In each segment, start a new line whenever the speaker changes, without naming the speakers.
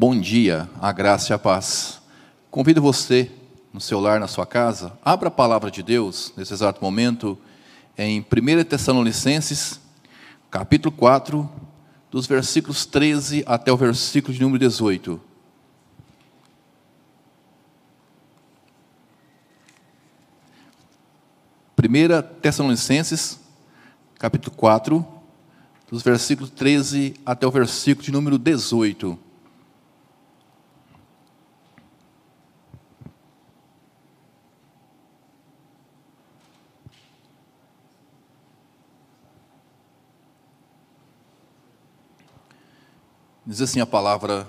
Bom dia, a graça e a paz. Convido você, no seu lar, na sua casa, abra a palavra de Deus, nesse exato momento, em 1 Tessalonicenses, capítulo 4, dos versículos 13 até o versículo de número 18. Primeira Tessalonicenses, capítulo 4, dos versículos 13 até o versículo de número 18. Diz assim a palavra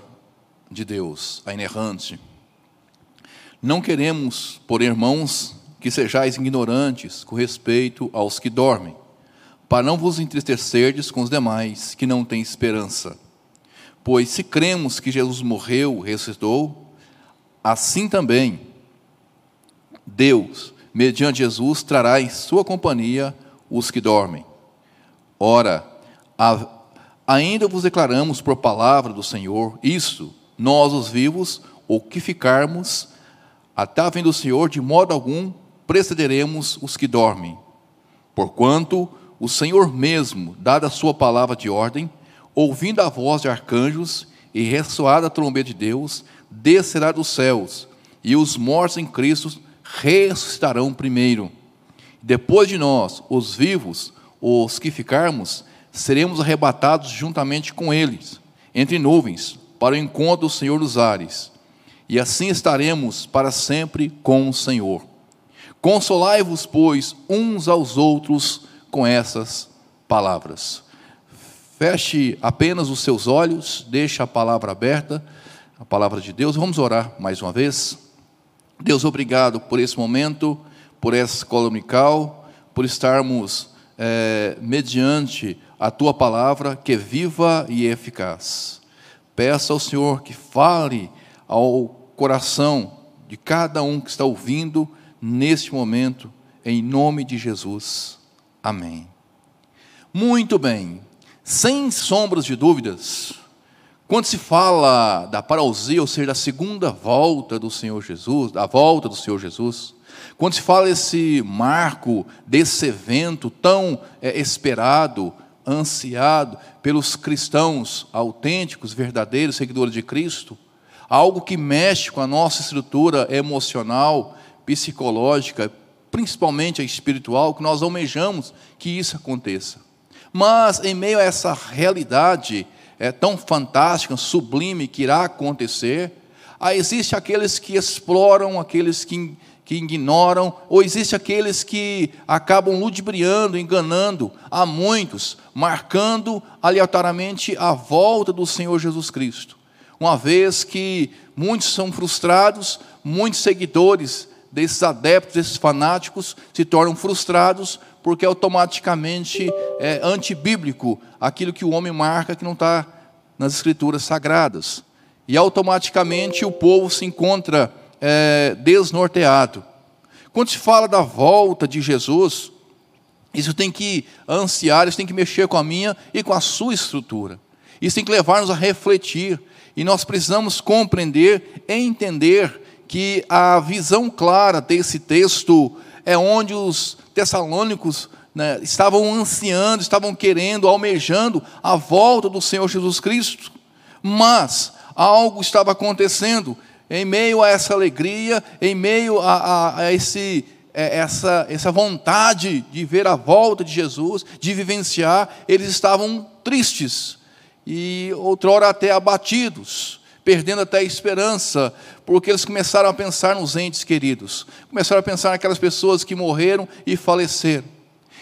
de Deus, a inerrante. Não queremos, por irmãos, que sejais ignorantes com respeito aos que dormem, para não vos entristecerdes com os demais que não têm esperança. Pois se cremos que Jesus morreu, ressuscitou, assim também Deus, mediante Jesus, trará em sua companhia os que dormem. Ora, a Ainda vos declaramos por palavra do Senhor isso, nós os vivos, ou que ficarmos, até a vinda do Senhor, de modo algum precederemos os que dormem. Porquanto o Senhor mesmo, dada a sua palavra de ordem, ouvindo a voz de arcanjos e ressoada a trombeta de Deus, descerá dos céus, e os mortos em Cristo ressuscitarão primeiro. Depois de nós, os vivos, os que ficarmos, seremos arrebatados juntamente com eles, entre nuvens, para o encontro do Senhor dos ares. E assim estaremos para sempre com o Senhor. Consolai-vos, pois, uns aos outros com essas palavras. Feche apenas os seus olhos, deixe a palavra aberta, a palavra de Deus. Vamos orar mais uma vez. Deus, obrigado por esse momento, por essa escola dominical, por estarmos é, mediante a tua palavra que é viva e eficaz. Peça ao Senhor que fale ao coração de cada um que está ouvindo neste momento, em nome de Jesus. Amém. Muito bem, sem sombras de dúvidas, quando se fala da parousia, ou seja, da segunda volta do Senhor Jesus, da volta do Senhor Jesus, quando se fala esse marco desse evento tão é, esperado, ansiado pelos cristãos autênticos, verdadeiros, seguidores de Cristo, algo que mexe com a nossa estrutura emocional, psicológica, principalmente a espiritual, que nós almejamos que isso aconteça. Mas, em meio a essa realidade é, tão fantástica, sublime, que irá acontecer, existe aqueles que exploram, aqueles que que ignoram, ou existe aqueles que acabam ludibriando, enganando a muitos, marcando aleatoriamente a volta do Senhor Jesus Cristo. Uma vez que muitos são frustrados, muitos seguidores desses adeptos, desses fanáticos, se tornam frustrados porque automaticamente é antibíblico aquilo que o homem marca que não está nas escrituras sagradas. E automaticamente o povo se encontra é, desnorteado. Quando se fala da volta de Jesus, isso tem que ansiar, isso tem que mexer com a minha e com a sua estrutura. Isso tem que levar-nos a refletir. E nós precisamos compreender e entender que a visão clara desse texto é onde os tessalônicos né, estavam ansiando, estavam querendo, almejando a volta do Senhor Jesus Cristo. Mas algo estava acontecendo em meio a essa alegria, em meio a, a, a esse, é, essa, essa vontade de ver a volta de Jesus, de vivenciar, eles estavam tristes e outrora até abatidos, perdendo até a esperança, porque eles começaram a pensar nos entes queridos, começaram a pensar naquelas pessoas que morreram e faleceram.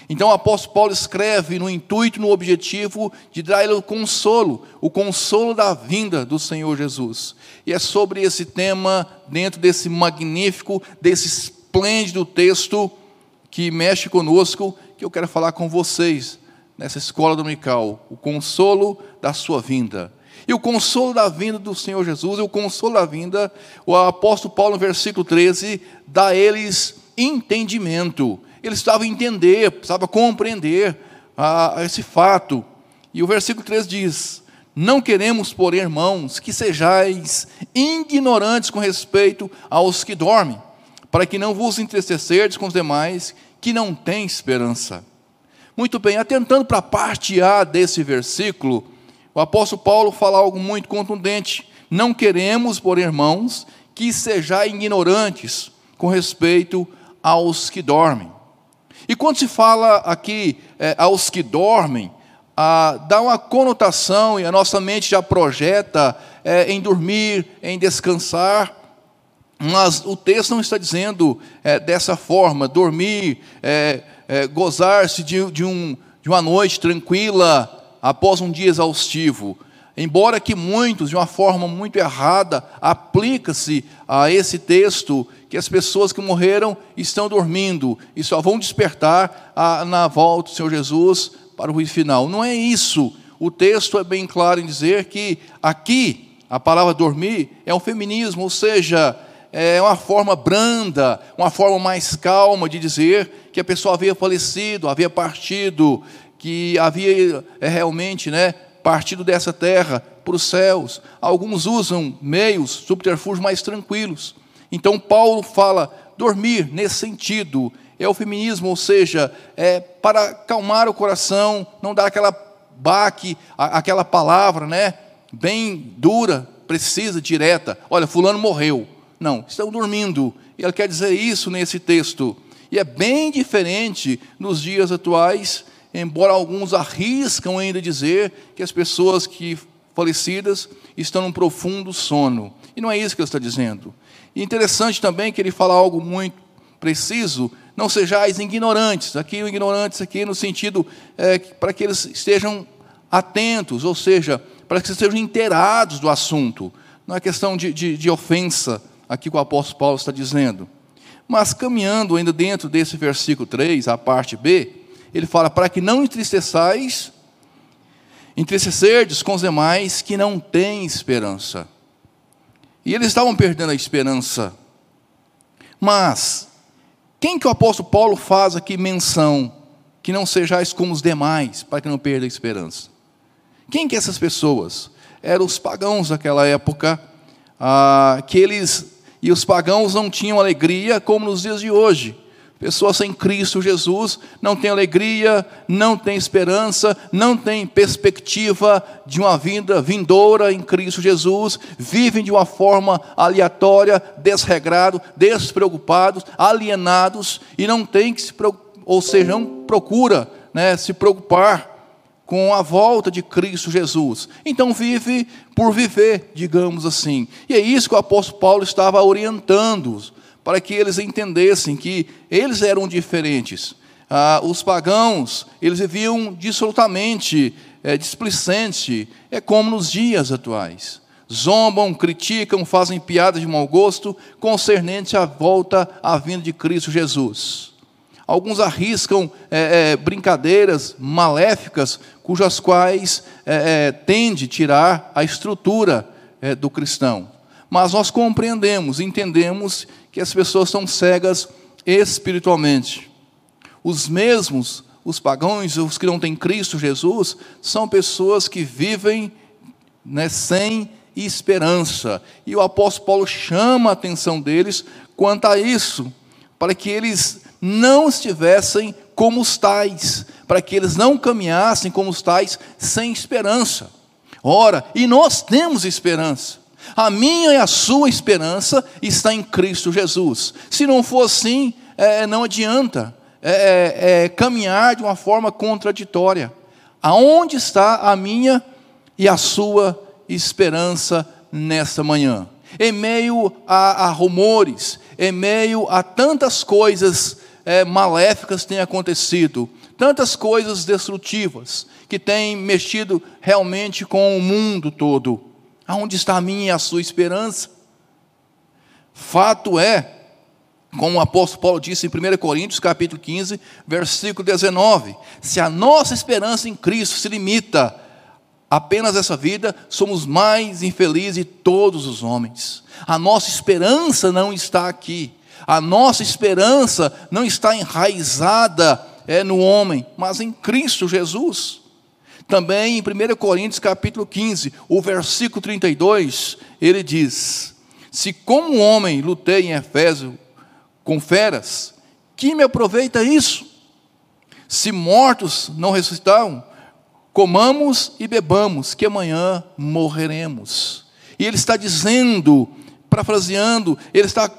Então o apóstolo Paulo escreve no intuito, no objetivo de dar ele o consolo, o consolo da vinda do Senhor Jesus. E é sobre esse tema, dentro desse magnífico, desse esplêndido texto que mexe conosco, que eu quero falar com vocês nessa escola dominical, o consolo da sua vinda. E o consolo da vinda do Senhor Jesus, e o consolo da vinda, o apóstolo Paulo, no versículo 13, dá a eles entendimento ele precisava entender, precisava compreender ah, esse fato. E o versículo 3 diz: não queremos, porém, irmãos, que sejais ignorantes com respeito aos que dormem, para que não vos entristecerdes com os demais que não têm esperança. Muito bem, atentando para a parte A desse versículo, o apóstolo Paulo fala algo muito contundente. Não queremos, porém, irmãos, que sejais ignorantes com respeito aos que dormem. E quando se fala aqui é, aos que dormem, ah, dá uma conotação e a nossa mente já projeta é, em dormir, em descansar, mas o texto não está dizendo é, dessa forma, dormir, gozar-se de, de, um, de uma noite tranquila após um dia exaustivo. Embora que muitos, de uma forma muito errada, aplica-se a esse texto que as pessoas que morreram estão dormindo e só vão despertar a, na volta do Senhor Jesus para o juízo final. Não é isso. O texto é bem claro em dizer que aqui a palavra dormir é um feminismo, ou seja, é uma forma branda, uma forma mais calma de dizer que a pessoa havia falecido, havia partido, que havia é, realmente né, partido dessa terra para os céus. Alguns usam meios, subterfúgios mais tranquilos. Então, Paulo fala dormir nesse sentido. É o feminismo, ou seja, é para acalmar o coração, não dar aquela baque, aquela palavra, né, bem dura, precisa, direta. Olha, fulano morreu. Não, estão dormindo. E ele quer dizer isso nesse texto. E é bem diferente nos dias atuais, embora alguns arriscam ainda dizer que as pessoas que falecidas estão num profundo sono. E não é isso que ele está dizendo. E interessante também que ele fala algo muito preciso, não sejais ignorantes. Aqui o ignorantes aqui no sentido é, para que eles estejam atentos, ou seja, para que estejam inteirados do assunto. Não é questão de, de, de ofensa, aqui que o apóstolo Paulo está dizendo. Mas caminhando ainda dentro desse versículo 3, a parte B, ele fala: para que não entristeçais, entristecerdes com os demais que não têm esperança. E eles estavam perdendo a esperança. Mas, quem que o apóstolo Paulo faz aqui menção? Que não sejais como os demais, para que não perda a esperança. Quem que essas pessoas? Eram os pagãos daquela época, ah, que eles e os pagãos não tinham alegria como nos dias de hoje. Pessoas sem Cristo Jesus não têm alegria, não têm esperança, não têm perspectiva de uma vida vindoura em Cristo Jesus, vivem de uma forma aleatória, desregrado, despreocupados, alienados e não têm que se ou seja, não procura né, se preocupar com a volta de Cristo Jesus. Então vive por viver, digamos assim. E é isso que o apóstolo Paulo estava orientando-os, para que eles entendessem que eles eram diferentes. Ah, os pagãos, eles viviam dissolutamente, é, displicente, é como nos dias atuais. Zombam, criticam, fazem piadas de mau gosto concernente à volta à vinda de Cristo Jesus. Alguns arriscam é, é, brincadeiras maléficas, cujas quais é, tende tirar a estrutura do cristão. Mas nós compreendemos, entendemos que as pessoas são cegas espiritualmente. Os mesmos, os pagãos, os que não têm Cristo Jesus, são pessoas que vivem né, sem esperança. E o apóstolo Paulo chama a atenção deles quanto a isso, para que eles não estivessem como os tais, para que eles não caminhassem como os tais sem esperança. Ora, e nós temos esperança. A minha e a sua esperança está em Cristo Jesus. Se não for assim, é, não adianta é, é, é, caminhar de uma forma contraditória. Aonde está a minha e a sua esperança nesta manhã? Em meio a, a rumores, em meio a tantas coisas é, maléficas têm acontecido, tantas coisas destrutivas que têm mexido realmente com o mundo todo. Aonde está a minha e a sua esperança? Fato é, como o apóstolo Paulo disse em 1 Coríntios, capítulo 15, versículo 19: se a nossa esperança em Cristo se limita apenas essa vida, somos mais infelizes de todos os homens. A nossa esperança não está aqui. A nossa esperança não está enraizada é, no homem, mas em Cristo Jesus. Também em 1 Coríntios capítulo 15, o versículo 32, ele diz: Se como homem lutei em Efésio com feras, que me aproveita isso? Se mortos não ressuscitaram, comamos e bebamos, que amanhã morreremos. E ele está dizendo, parafraseando, ele está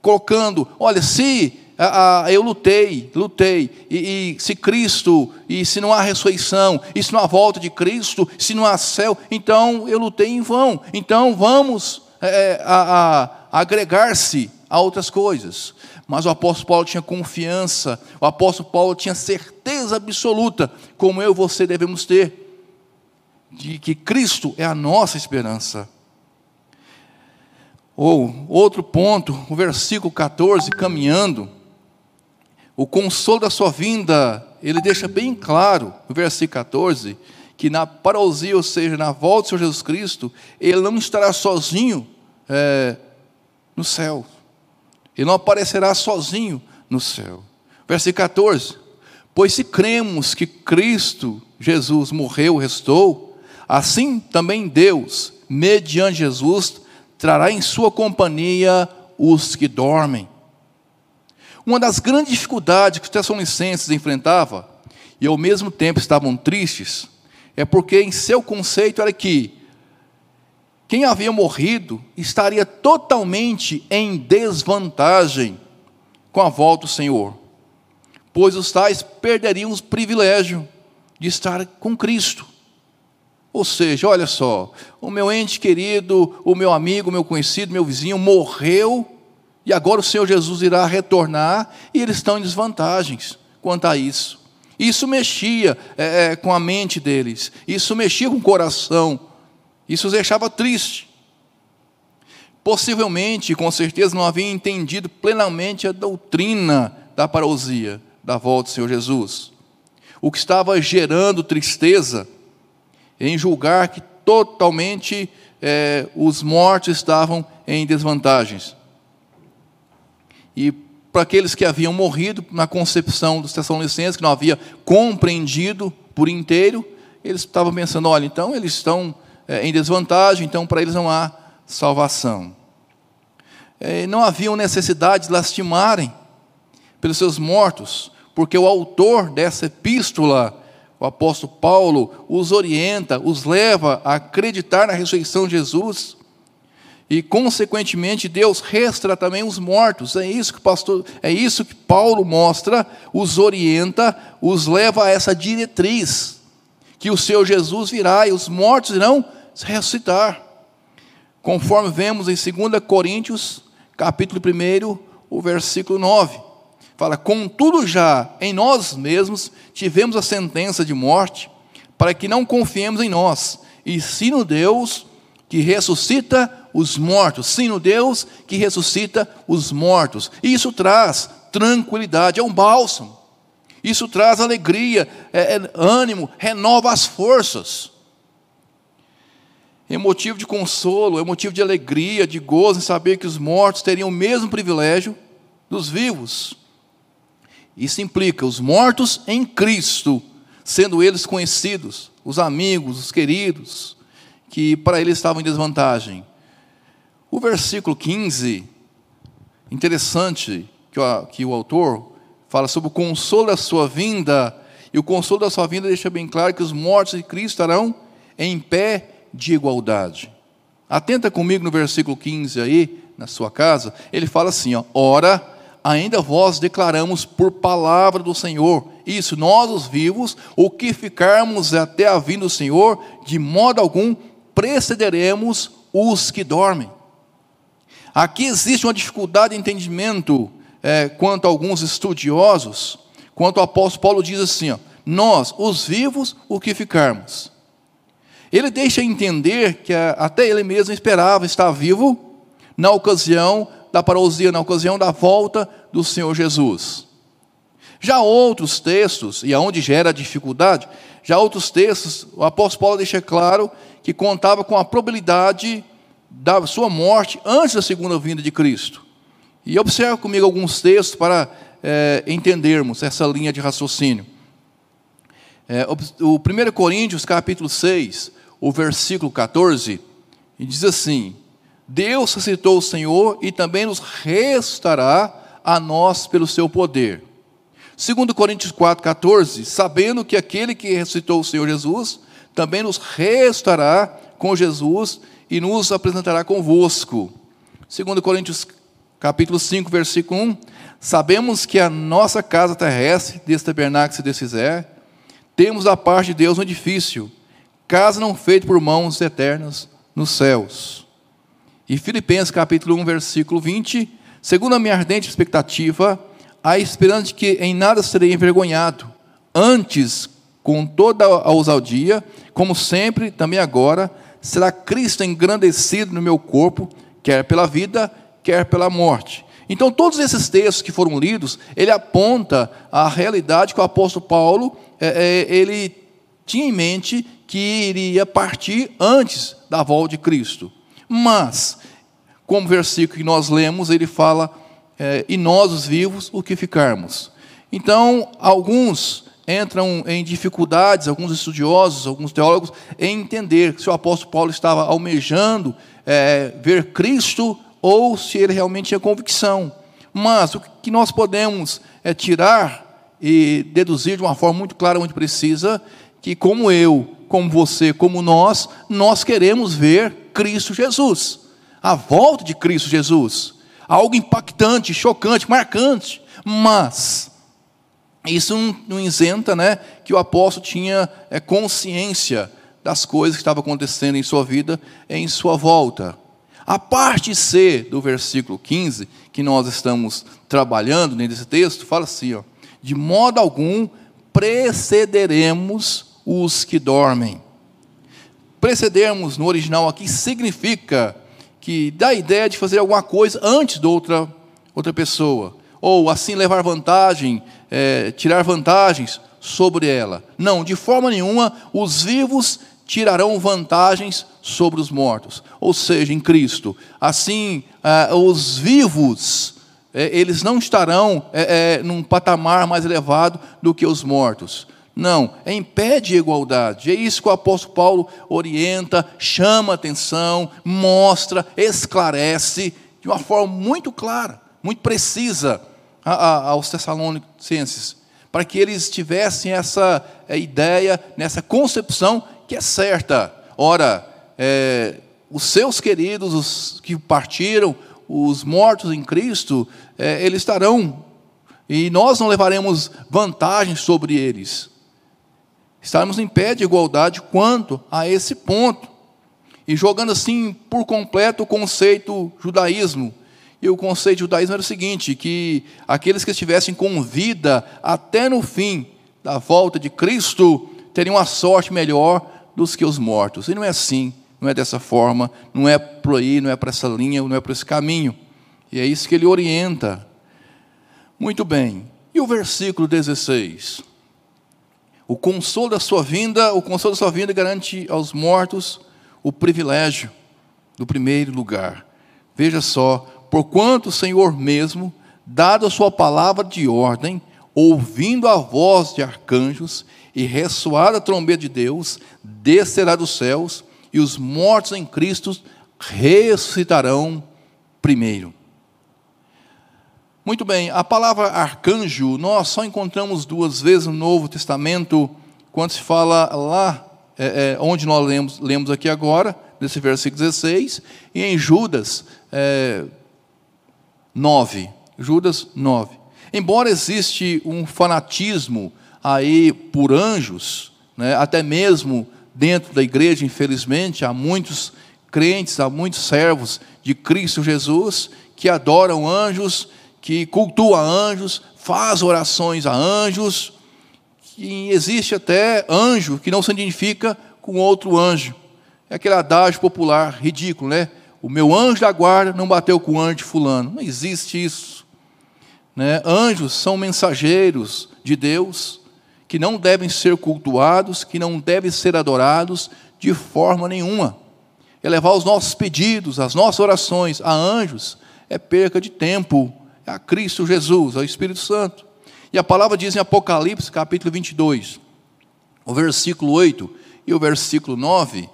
colocando: olha, se ah, ah, eu lutei, lutei, e, e, se Cristo, e se não há ressurreição, e se não há volta de Cristo, se não há céu, então eu lutei em vão. Então vamos é, a agregar-se a outras coisas. Mas o apóstolo Paulo tinha confiança, o apóstolo Paulo tinha certeza absoluta, como eu e você devemos ter, de que Cristo é a nossa esperança. Ou, outro ponto, o versículo 14, caminhando o consolo da sua vinda, ele deixa bem claro, no versículo 14, que na parousia, ou seja, na volta do Senhor Jesus Cristo, ele não estará sozinho é, no céu. Ele não aparecerá sozinho no céu. Versículo 14: Pois se cremos que Cristo, Jesus, morreu, restou, assim também Deus, mediante Jesus, trará em sua companhia os que dormem. Uma das grandes dificuldades que os Tessalonicenses enfrentavam, e ao mesmo tempo estavam tristes, é porque em seu conceito era que quem havia morrido estaria totalmente em desvantagem com a volta do Senhor, pois os tais perderiam o privilégio de estar com Cristo. Ou seja, olha só, o meu ente querido, o meu amigo, o meu conhecido, meu vizinho morreu e agora o Senhor Jesus irá retornar e eles estão em desvantagens quanto a isso. Isso mexia é, é, com a mente deles, isso mexia com o coração, isso os deixava triste. Possivelmente, com certeza, não haviam entendido plenamente a doutrina da parousia, da volta do Senhor Jesus. O que estava gerando tristeza em julgar que totalmente é, os mortos estavam em desvantagens. E para aqueles que haviam morrido na concepção dos Tessalonicenses, que não havia compreendido por inteiro, eles estavam pensando: olha, então eles estão é, em desvantagem, então para eles não há salvação. É, não haviam necessidade de lastimarem pelos seus mortos, porque o autor dessa epístola, o apóstolo Paulo, os orienta, os leva a acreditar na ressurreição de Jesus e consequentemente Deus resta também os mortos. É isso que pastor, é isso que Paulo mostra, os orienta, os leva a essa diretriz que o seu Jesus virá e os mortos irão ressuscitar. Conforme vemos em 2 Coríntios, capítulo 1, o versículo 9. Fala: "Contudo já em nós mesmos tivemos a sentença de morte, para que não confiemos em nós, e sim no Deus que ressuscita os mortos. Sim, no Deus que ressuscita os mortos. E isso traz tranquilidade, é um bálsamo. Isso traz alegria, é, é, ânimo, renova as forças. É motivo de consolo, é motivo de alegria, de gozo em saber que os mortos teriam o mesmo privilégio dos vivos. Isso implica os mortos em Cristo, sendo eles conhecidos, os amigos, os queridos, que para eles estavam em desvantagem. O versículo 15, interessante que o, que o autor fala sobre o consolo da sua vinda, e o consolo da sua vinda deixa bem claro que os mortos de Cristo estarão em pé de igualdade. Atenta comigo no versículo 15 aí, na sua casa, ele fala assim: ó, ora, ainda vós declaramos por palavra do Senhor, isso, nós os vivos, o que ficarmos até a vinda do Senhor, de modo algum precederemos os que dormem. Aqui existe uma dificuldade de entendimento é, quanto a alguns estudiosos, quanto o apóstolo Paulo diz assim: ó, nós, os vivos, o que ficarmos. Ele deixa entender que até ele mesmo esperava estar vivo na ocasião da parousia, na ocasião da volta do Senhor Jesus. Já outros textos, e aonde gera dificuldade, já outros textos, o apóstolo Paulo deixa claro que contava com a probabilidade da sua morte antes da segunda vinda de Cristo. E observe comigo alguns textos para é, entendermos essa linha de raciocínio. É, o 1 Coríntios, capítulo 6, o versículo 14, diz assim: Deus ressuscitou o Senhor e também nos restará a nós pelo seu poder. 2 Coríntios 4, 14, sabendo que aquele que ressuscitou o Senhor Jesus também nos restará com Jesus e nos apresentará convosco. 2 Coríntios capítulo 5, versículo 1, sabemos que a nossa casa terrestre, desse tabernáculo se desfizer, temos da parte de Deus um edifício, casa não feita por mãos eternas nos céus. E Filipenses capítulo 1, versículo 20, segundo a minha ardente expectativa, a esperança de que em nada serei envergonhado, antes, com toda a ousadia, como sempre, também agora, será Cristo engrandecido no meu corpo, quer pela vida, quer pela morte. Então, todos esses textos que foram lidos, ele aponta a realidade que o apóstolo Paulo, é, é, ele tinha em mente que iria partir antes da volta de Cristo. Mas, como versículo que nós lemos, ele fala, é, e nós os vivos, o que ficarmos. Então, alguns entram em dificuldades, alguns estudiosos, alguns teólogos, em entender se o apóstolo Paulo estava almejando é, ver Cristo ou se ele realmente tinha convicção. Mas o que nós podemos é tirar e deduzir de uma forma muito clara, muito precisa, que como eu, como você, como nós, nós queremos ver Cristo Jesus. A volta de Cristo Jesus. Algo impactante, chocante, marcante. Mas isso não, isenta né, que o apóstolo tinha é, consciência das coisas que estavam acontecendo em sua vida, em sua volta. A parte C do versículo 15, que nós estamos trabalhando nesse texto, fala assim: ó, de modo algum precederemos os que dormem. Precedermos no original aqui significa que dá a ideia de fazer alguma coisa antes de outra, outra pessoa, ou assim levar vantagem, é, tirar vantagens sobre ela. Não, de forma nenhuma, os vivos tirarão vantagens sobre os mortos, ou seja, em Cristo. Assim, ah, os vivos, eh, eles não estarão eh, eh, num patamar mais elevado do que os mortos. Não, é em pé de igualdade. É isso que o apóstolo Paulo orienta, chama atenção, mostra, esclarece de uma forma muito clara, muito precisa aos Tessalonicenses, para que eles tivessem essa ideia, nessa concepção que é certa. Ora, é, os seus queridos, os que partiram, os mortos em Cristo, é, eles estarão, e nós não levaremos vantagem sobre eles. Estaremos em pé de igualdade quanto a esse ponto. E jogando assim por completo o conceito judaísmo. E o conceito de judaísmo era o seguinte: que aqueles que estivessem com vida até no fim da volta de Cristo teriam a sorte melhor dos que os mortos. E não é assim, não é dessa forma, não é por aí, não é para essa linha, não é para esse caminho. E é isso que ele orienta. Muito bem. E o versículo 16? O consolo da sua vinda, o consolo da sua vinda garante aos mortos o privilégio do primeiro lugar. Veja só, porquanto o Senhor mesmo, dado a sua palavra de ordem, ouvindo a voz de arcanjos e ressoada a trombeta de Deus, descerá dos céus, e os mortos em Cristo ressuscitarão primeiro. Muito bem, a palavra arcanjo nós só encontramos duas vezes no Novo Testamento, quando se fala lá, é, é, onde nós lemos, lemos aqui agora, nesse versículo 16, e em Judas é, 9. Judas 9. Embora existe um fanatismo aí por anjos, né, até mesmo dentro da igreja, infelizmente, há muitos crentes, há muitos servos de Cristo Jesus que adoram anjos, que cultuam anjos, faz orações a anjos, que existe até anjo que não se identifica com outro anjo. É aquele adágio popular ridículo, né? O meu anjo da guarda não bateu com o anjo de fulano. Não existe isso. Né? Anjos são mensageiros de Deus, que não devem ser cultuados, que não devem ser adorados de forma nenhuma. Elevar os nossos pedidos, as nossas orações a anjos é perca de tempo, é a Cristo Jesus, ao Espírito Santo. E a palavra diz em Apocalipse, capítulo 22, o versículo 8 e o versículo 9,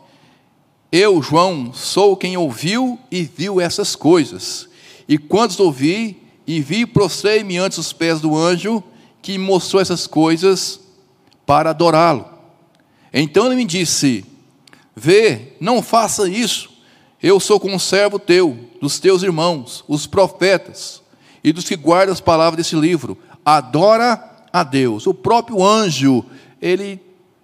eu, João, sou quem ouviu e viu essas coisas. E quando ouvi e vi, prostrei-me ante os pés do anjo que mostrou essas coisas para adorá-lo. Então ele me disse: Vê, não faça isso. Eu sou conservo teu, dos teus irmãos, os profetas, e dos que guardam as palavras desse livro. Adora a Deus. O próprio anjo, ele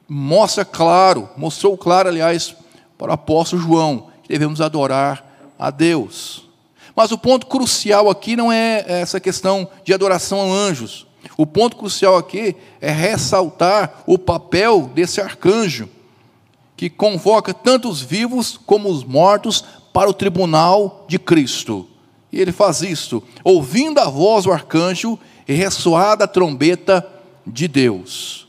mostra claro, mostrou claro, aliás, para o apóstolo João, que devemos adorar a Deus. Mas o ponto crucial aqui não é essa questão de adoração a anjos. O ponto crucial aqui é ressaltar o papel desse arcanjo, que convoca tanto os vivos como os mortos para o tribunal de Cristo. E ele faz isso, ouvindo a voz do arcanjo e ressoada a trombeta de Deus.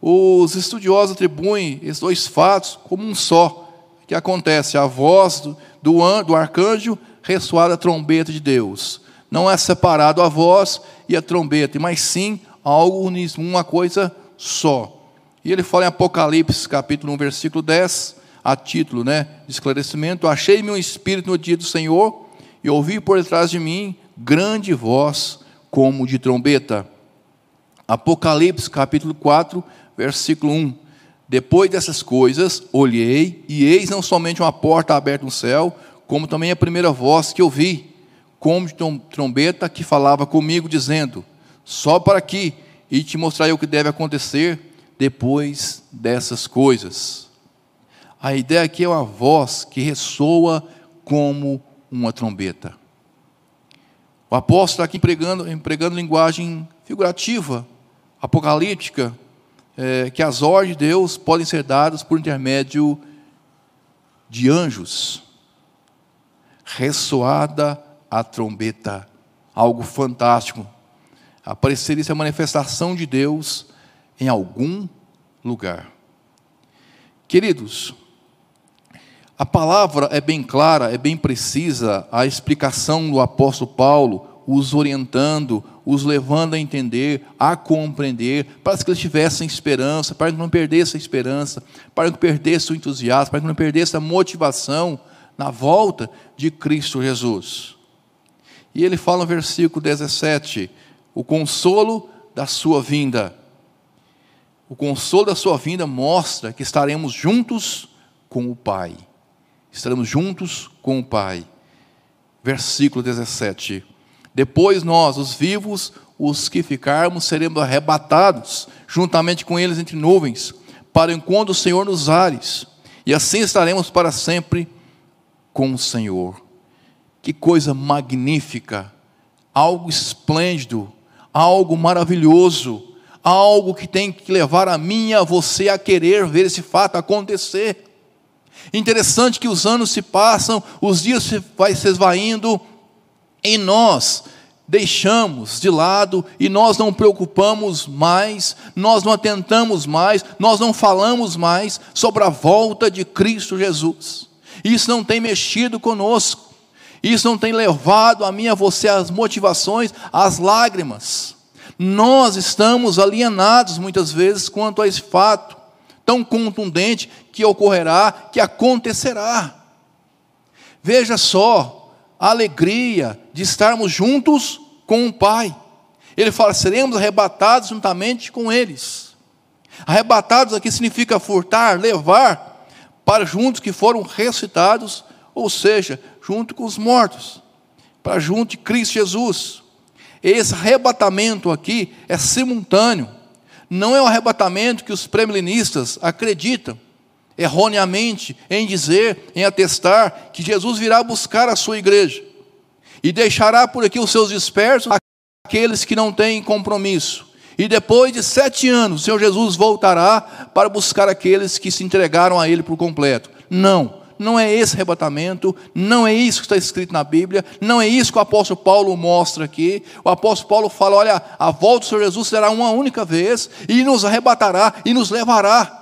Os estudiosos atribuem esses dois fatos como um só, que acontece a voz do, do, arcanjo ressoada a trombeta de Deus. Não é separado a voz e a trombeta, mas sim algo uma coisa só. E ele fala em Apocalipse, capítulo 1, versículo 10, a título né, de esclarecimento: Achei-me um espírito no dia do Senhor, e ouvi por detrás de mim grande voz como de trombeta. Apocalipse, capítulo 4, versículo 1. Depois dessas coisas, olhei, e eis não somente uma porta aberta no céu, como também a primeira voz que ouvi, como de trombeta, que falava comigo, dizendo: Só para aqui, e te mostrarei o que deve acontecer depois dessas coisas. A ideia aqui é uma voz que ressoa como uma trombeta. O apóstolo está aqui empregando, empregando linguagem figurativa, apocalíptica, é, que as ordens de Deus podem ser dadas por intermédio de anjos. Ressoada a trombeta, algo fantástico. Aparecer isso é a manifestação de Deus em algum lugar. Queridos, a palavra é bem clara, é bem precisa, a explicação do apóstolo Paulo, os orientando, os levando a entender, a compreender, para que eles tivessem esperança, para que não perdessem a esperança, para que não perdessem o entusiasmo, para que não perdessem a motivação na volta de Cristo Jesus. E ele fala no versículo 17: o consolo da sua vinda. O consolo da sua vinda mostra que estaremos juntos com o Pai. Estaremos juntos com o Pai. Versículo 17. Depois nós, os vivos, os que ficarmos, seremos arrebatados, juntamente com eles entre nuvens, para o encontro do Senhor nos ares, e assim estaremos para sempre com o Senhor. Que coisa magnífica, algo esplêndido, algo maravilhoso, algo que tem que levar a mim e a você a querer ver esse fato acontecer. Interessante que os anos se passam, os dias vai se esvaindo, e nós deixamos de lado e nós não preocupamos mais, nós não atentamos mais, nós não falamos mais sobre a volta de Cristo Jesus. Isso não tem mexido conosco. Isso não tem levado a mim a você as motivações, as lágrimas. Nós estamos alienados muitas vezes quanto a esse fato tão contundente que ocorrerá, que acontecerá. Veja só, alegria de estarmos juntos com o Pai. Ele fala: seremos arrebatados juntamente com eles. Arrebatados aqui significa furtar, levar para juntos que foram ressuscitados, ou seja, junto com os mortos, para junto de Cristo Jesus. Esse arrebatamento aqui é simultâneo. Não é o arrebatamento que os premilinistas acreditam erroneamente em dizer, em atestar, que Jesus virá buscar a sua igreja e deixará por aqui os seus dispersos, aqueles que não têm compromisso. E depois de sete anos, o Senhor Jesus voltará para buscar aqueles que se entregaram a Ele por completo. Não, não é esse arrebatamento, não é isso que está escrito na Bíblia, não é isso que o apóstolo Paulo mostra aqui. O apóstolo Paulo fala: olha, a volta do Senhor Jesus será uma única vez, e nos arrebatará e nos levará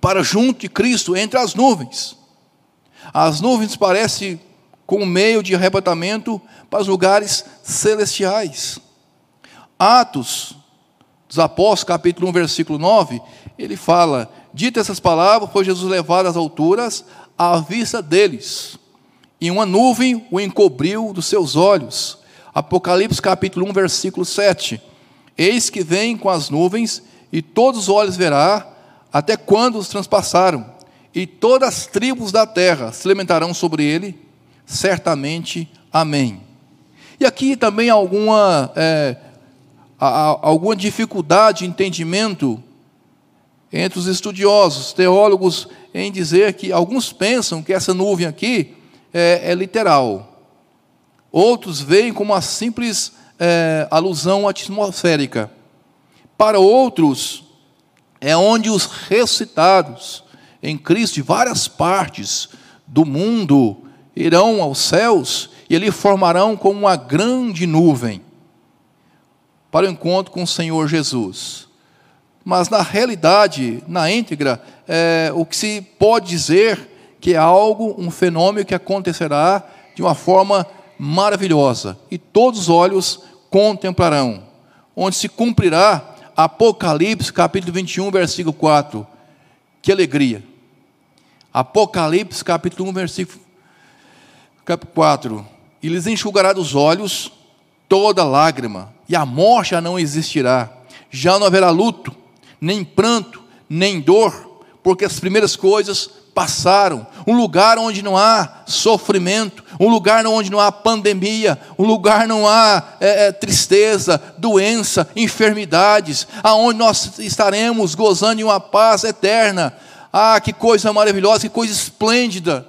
para junto de Cristo entre as nuvens. As nuvens parecem como meio de arrebatamento para os lugares celestiais. Atos dos Apóstolos, capítulo 1, versículo 9, ele fala: Dita essas palavras, foi Jesus levado às alturas à vista deles, e uma nuvem o encobriu dos seus olhos. Apocalipse capítulo 1, versículo 7. Eis que vem com as nuvens, e todos os olhos verá, até quando os transpassaram, e todas as tribos da terra se lamentarão sobre ele, certamente. Amém. E aqui também alguma, é, alguma dificuldade de entendimento entre os estudiosos, teólogos, em dizer que alguns pensam que essa nuvem aqui é, é literal. Outros veem como uma simples é, alusão atmosférica. Para outros, é onde os ressuscitados em Cristo de várias partes do mundo irão aos céus e ali formarão como uma grande nuvem para o encontro com o Senhor Jesus. Mas na realidade, na íntegra, é, o que se pode dizer que é algo, um fenômeno que acontecerá de uma forma maravilhosa, e todos os olhos contemplarão, onde se cumprirá Apocalipse, capítulo 21, versículo 4. Que alegria! Apocalipse, capítulo 1, versículo 4. E lhes enxugará dos olhos toda lágrima, e a morte já não existirá, já não haverá luto, nem pranto, nem dor, porque as primeiras coisas passaram. Um lugar onde não há sofrimento, um lugar onde não há pandemia, um lugar não há é, é, tristeza, doença, enfermidades, aonde nós estaremos gozando de uma paz eterna. Ah, que coisa maravilhosa, que coisa esplêndida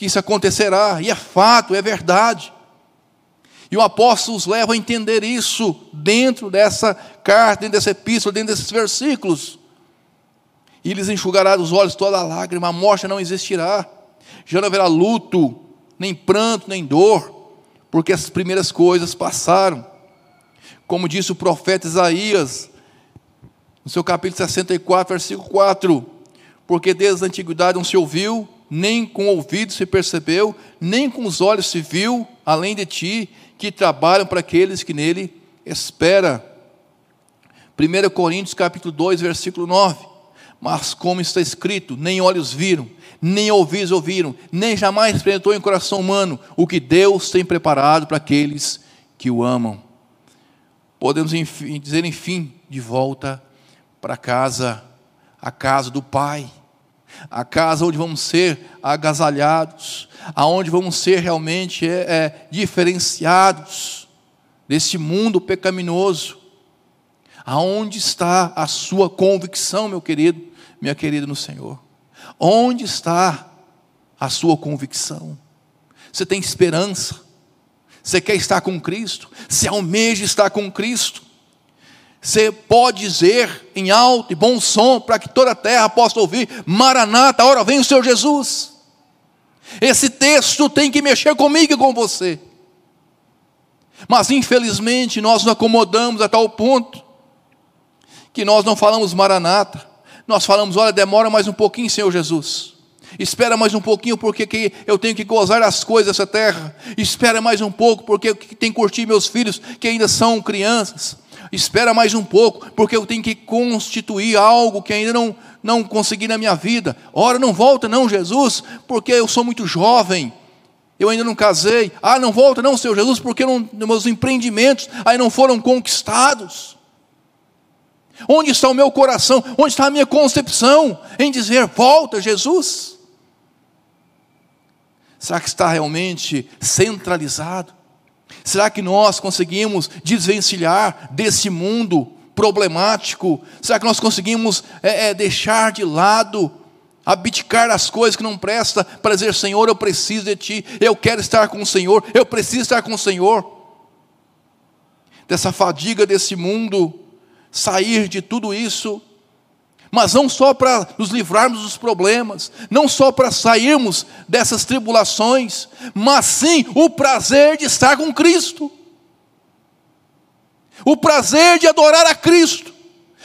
que isso acontecerá, e é fato, é verdade. E o apóstolo os leva a entender isso dentro dessa carta, dentro dessa epístola, dentro desses versículos. E lhes enxugará dos olhos toda lágrima, a morte não existirá, já não haverá luto, nem pranto, nem dor, porque as primeiras coisas passaram. Como disse o profeta Isaías, no seu capítulo 64, versículo 4: Porque desde a antiguidade não se ouviu, nem com o ouvido se percebeu, nem com os olhos se viu, além de ti, que trabalham para aqueles que nele espera. 1 Coríntios capítulo 2, versículo 9. Mas como está escrito, nem olhos viram, nem ouvidos ouviram, nem jamais experimentou em coração humano o que Deus tem preparado para aqueles que o amam. Podemos enfim, dizer, enfim, de volta para casa, a casa do Pai, a casa onde vamos ser agasalhados, aonde vamos ser realmente é, é, diferenciados desse mundo pecaminoso. Aonde está a sua convicção, meu querido? Minha querida no Senhor? Onde está a sua convicção? Você tem esperança? Você quer estar com Cristo? Você almeja estar com Cristo? Você pode dizer em alto e bom som para que toda a terra possa ouvir: Maranata, hora vem o Senhor Jesus. Esse texto tem que mexer comigo e com você. Mas infelizmente nós nos acomodamos a tal ponto que nós não falamos Maranata, nós falamos: olha, demora mais um pouquinho, Senhor Jesus. Espera mais um pouquinho, porque que eu tenho que gozar as coisas dessa terra. Espera mais um pouco, porque tenho que curtir meus filhos que ainda são crianças. Espera mais um pouco, porque eu tenho que constituir algo que ainda não, não consegui na minha vida. Ora, não volta, não, Jesus, porque eu sou muito jovem. Eu ainda não casei. Ah, não volta, não, Senhor Jesus, porque não, meus empreendimentos aí não foram conquistados. Onde está o meu coração? Onde está a minha concepção em dizer: volta, Jesus? Será que está realmente centralizado? Será que nós conseguimos desvencilhar desse mundo problemático? Será que nós conseguimos é, é, deixar de lado, abdicar as coisas que não prestam, para dizer: Senhor, eu preciso de Ti, eu quero estar com o Senhor, eu preciso estar com o Senhor? Dessa fadiga desse mundo, sair de tudo isso, mas não só para nos livrarmos dos problemas, não só para sairmos dessas tribulações, mas sim o prazer de estar com Cristo, o prazer de adorar a Cristo,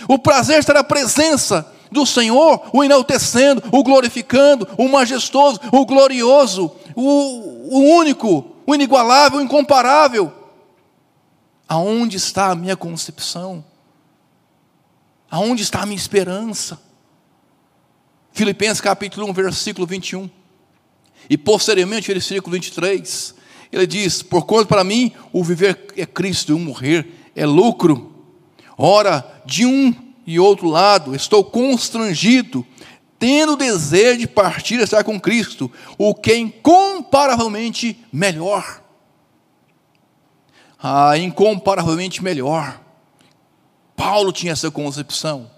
o prazer de estar na presença do Senhor, o enaltecendo, o glorificando, o majestoso, o glorioso, o, o único, o inigualável, o incomparável. Aonde está a minha concepção? Aonde está a minha esperança? Filipenses capítulo 1, versículo 21. E posteriormente, versículo 23, ele diz: Porquanto para mim o viver é Cristo e o morrer é lucro. Ora, de um e outro lado, estou constrangido, tendo desejo de partir e estar com Cristo, o que é incomparavelmente melhor. Ah, incomparavelmente melhor. Paulo tinha essa concepção.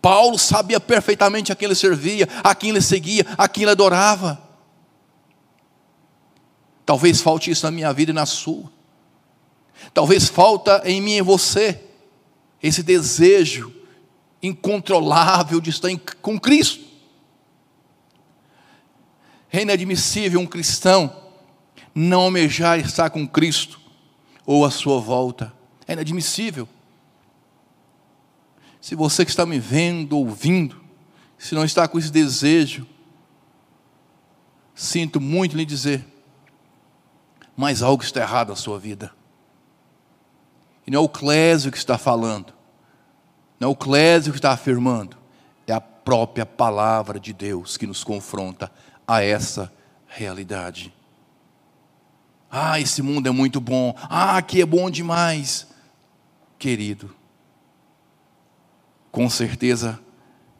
Paulo sabia perfeitamente a quem ele servia, a quem ele seguia, a quem ele adorava. Talvez falte isso na minha vida e na sua. Talvez falta em mim e você esse desejo incontrolável de estar com Cristo. É inadmissível um cristão não almejar estar com Cristo ou a sua volta. É inadmissível. Se você que está me vendo, ouvindo, se não está com esse desejo, sinto muito lhe dizer, mas algo está errado na sua vida. E não é o Clésio que está falando, não é o Clésio que está afirmando, é a própria palavra de Deus que nos confronta a essa realidade. Ah, esse mundo é muito bom. Ah, aqui é bom demais. Querido, com certeza,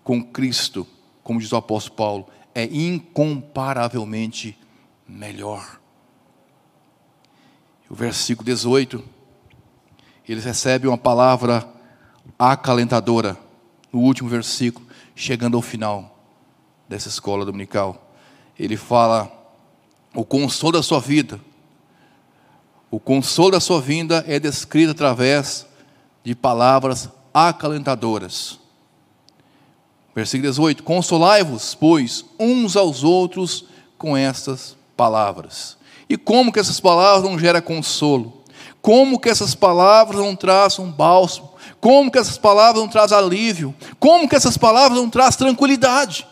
com Cristo, como diz o apóstolo Paulo, é incomparavelmente melhor. O versículo 18, eles recebem uma palavra acalentadora, no último versículo, chegando ao final dessa escola dominical. Ele fala: o consolo da sua vida, o consolo da sua vinda é descrito através de palavras acalentadoras. Versículo 18: Consolai-vos, pois, uns aos outros com estas palavras. E como que essas palavras não geram consolo? Como que essas palavras não trazem um bálsamo? Como que essas palavras não trazem alívio? Como que essas palavras não trazem tranquilidade?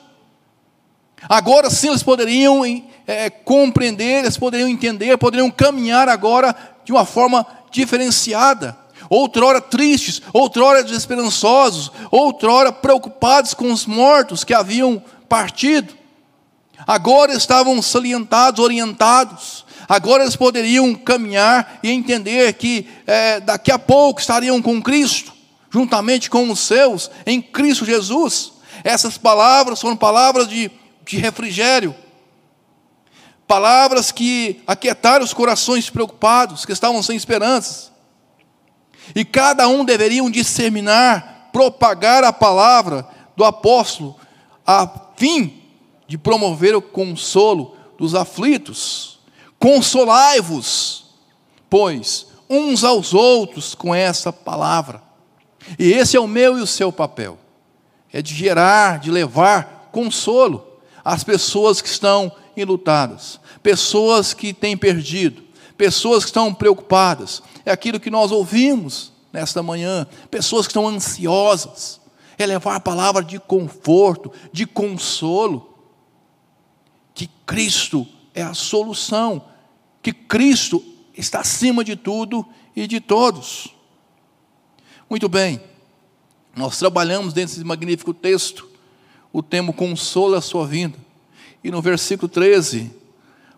Agora sim eles poderiam é, compreender, eles poderiam entender, poderiam caminhar agora de uma forma diferenciada. Outrora tristes, outrora desesperançosos, outrora preocupados com os mortos que haviam partido. Agora estavam salientados, orientados, Agora eles poderiam caminhar e entender que é, daqui a pouco estariam com Cristo, juntamente com os seus, em Cristo Jesus. Essas palavras foram palavras de, de refrigério, palavras que aquietaram os corações preocupados, que estavam sem esperanças. E cada um deveria disseminar, propagar a palavra do apóstolo, a fim de promover o consolo dos aflitos. Consolai-vos, pois, uns aos outros com essa palavra. E esse é o meu e o seu papel: é de gerar, de levar consolo às pessoas que estão enlutadas, pessoas que têm perdido, pessoas que estão preocupadas. É aquilo que nós ouvimos nesta manhã, pessoas que estão ansiosas. É levar a palavra de conforto, de consolo. Que Cristo é a solução que Cristo está acima de tudo e de todos. Muito bem, nós trabalhamos dentro desse magnífico texto o tema consolo a sua vinda. E no versículo 13,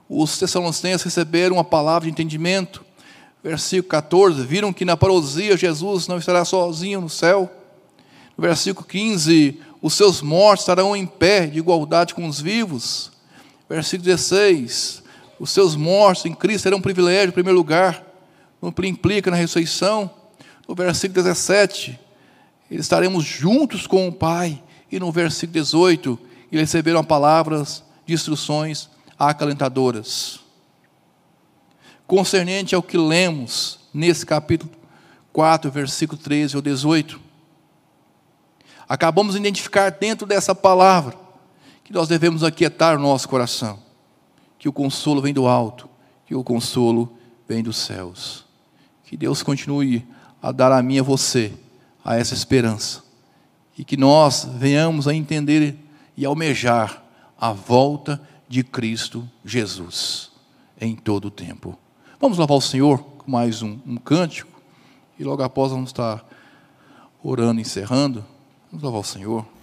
os tessalonicenses receberam uma palavra de entendimento. Versículo 14, viram que na parousia Jesus não estará sozinho no céu. No versículo 15, os seus mortos estarão em pé de igualdade com os vivos. Versículo 16, os seus mortos em Cristo serão um privilégio, em primeiro lugar, não implica na ressurreição. No versículo 17, estaremos juntos com o Pai. E no versículo 18, eles receberam palavras de instruções acalentadoras. Concernente ao que lemos nesse capítulo 4, versículo 13 ou 18, acabamos de identificar dentro dessa palavra que nós devemos aquietar o nosso coração que o consolo vem do alto, que o consolo vem dos céus. Que Deus continue a dar a mim e a você a essa esperança e que nós venhamos a entender e almejar a volta de Cristo Jesus em todo o tempo. Vamos louvar o Senhor com mais um, um cântico
E logo após vamos estar orando, encerrando. Vamos louvar o Senhor.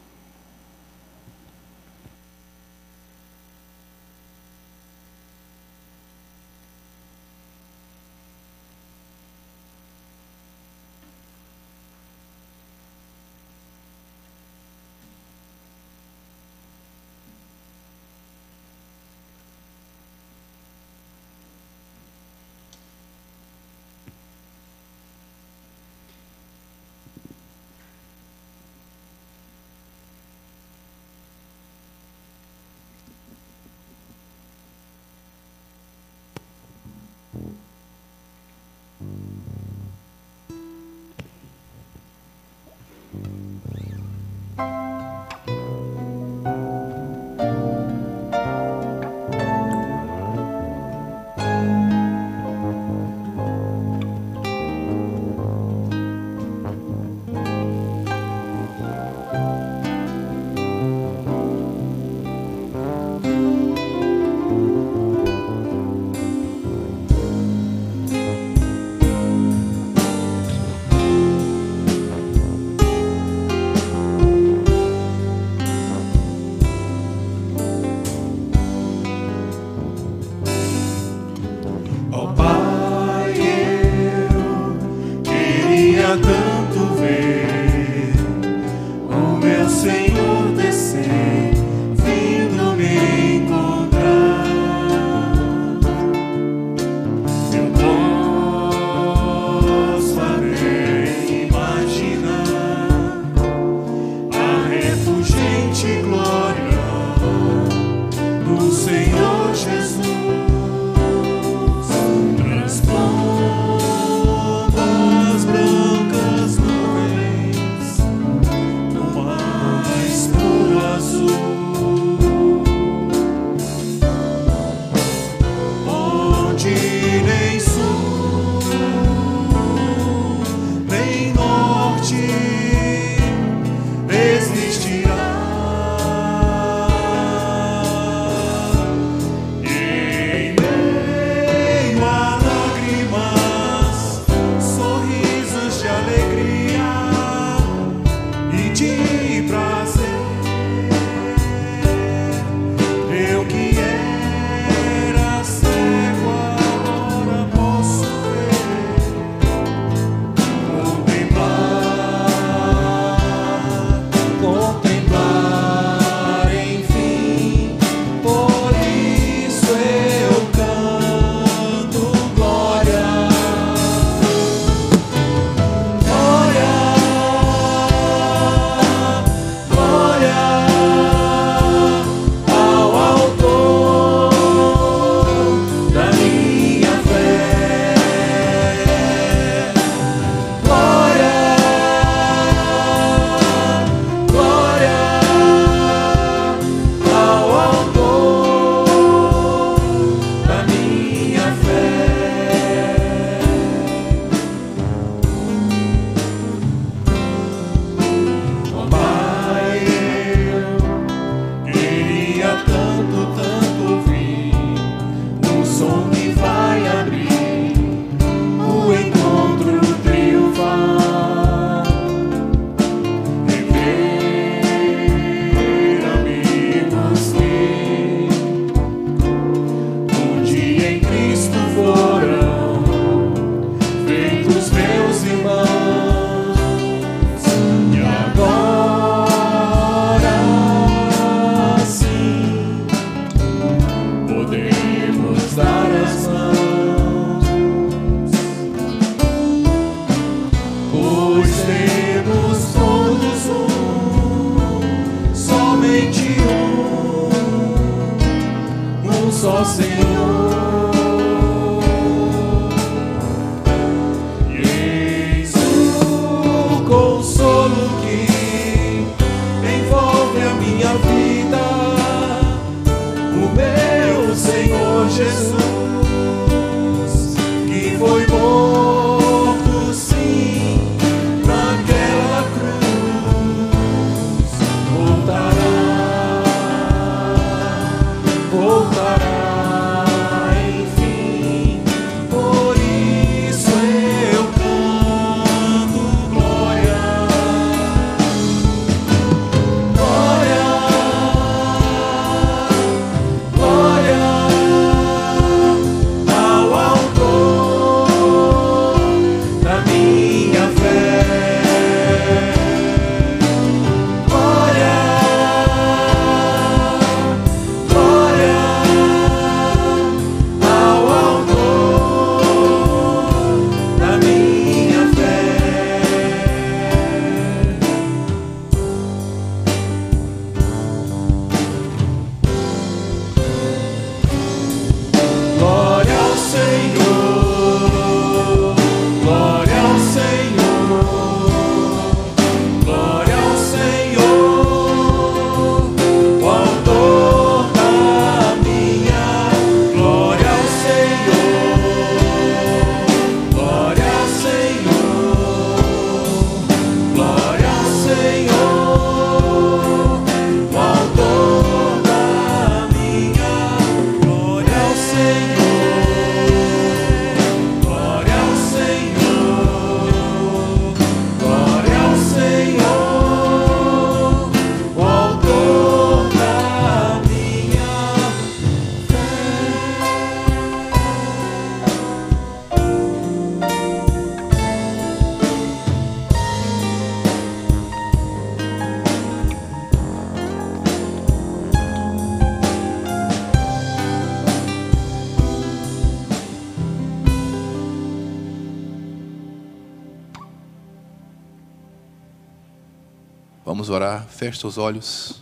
Vamos orar, feche seus olhos,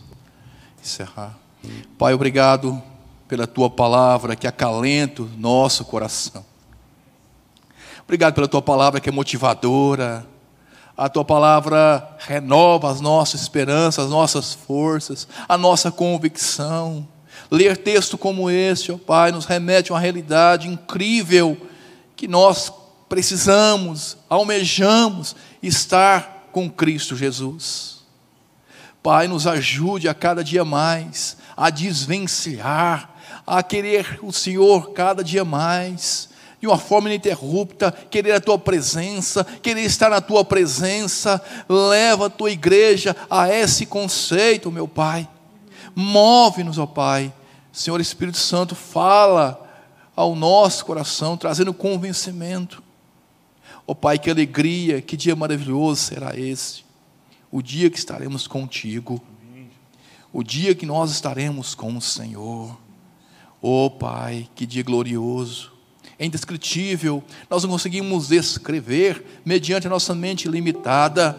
encerrar. Pai, obrigado pela tua palavra que acalenta o nosso coração. Obrigado pela tua palavra que é motivadora. A tua palavra renova as nossas esperanças, as nossas forças, a nossa convicção. Ler texto como este, ó Pai, nos remete a uma realidade incrível que nós precisamos, almejamos estar com Cristo Jesus. Pai, nos ajude a cada dia mais a desvencilhar, a querer o Senhor cada dia mais, de uma forma ininterrupta, querer a tua presença, querer estar na tua presença. Leva a tua igreja a esse conceito, meu Pai. Move-nos, ó Pai. Senhor Espírito Santo, fala ao nosso coração, trazendo convencimento. Ó Pai, que alegria, que dia maravilhoso será esse. O dia que estaremos contigo. O dia que nós estaremos com o Senhor. Ó Pai, que dia glorioso é indescritível, nós não conseguimos descrever mediante a nossa mente limitada,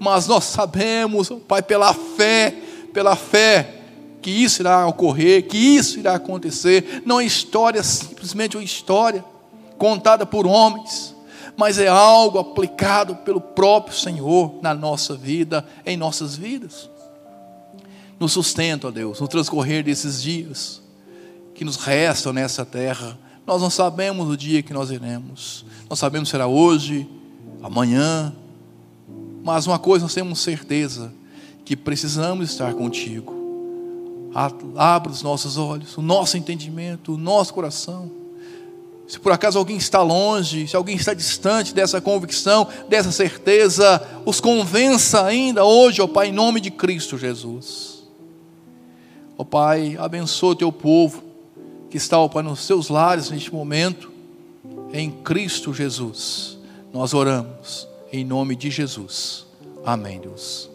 mas nós sabemos, Pai, pela fé, pela fé, que isso irá ocorrer, que isso irá acontecer. Não é história, simplesmente uma história contada por homens, mas é algo aplicado pelo próprio Senhor na nossa vida, em nossas vidas. Nos sustenta, ó Deus, no transcorrer desses dias que nos restam nessa terra nós não sabemos o dia que nós iremos. Nós sabemos se será hoje, amanhã. Mas uma coisa nós temos certeza: que precisamos estar contigo. Abra os nossos olhos, o nosso entendimento, o nosso coração. Se por acaso alguém está longe, se alguém está distante dessa convicção, dessa certeza, os convença ainda hoje, ó Pai, em nome de Cristo Jesus. Ó Pai, abençoa o teu povo que está, ó Pai, nos seus lares neste momento, em Cristo Jesus. Nós oramos em nome de Jesus. Amém, Deus.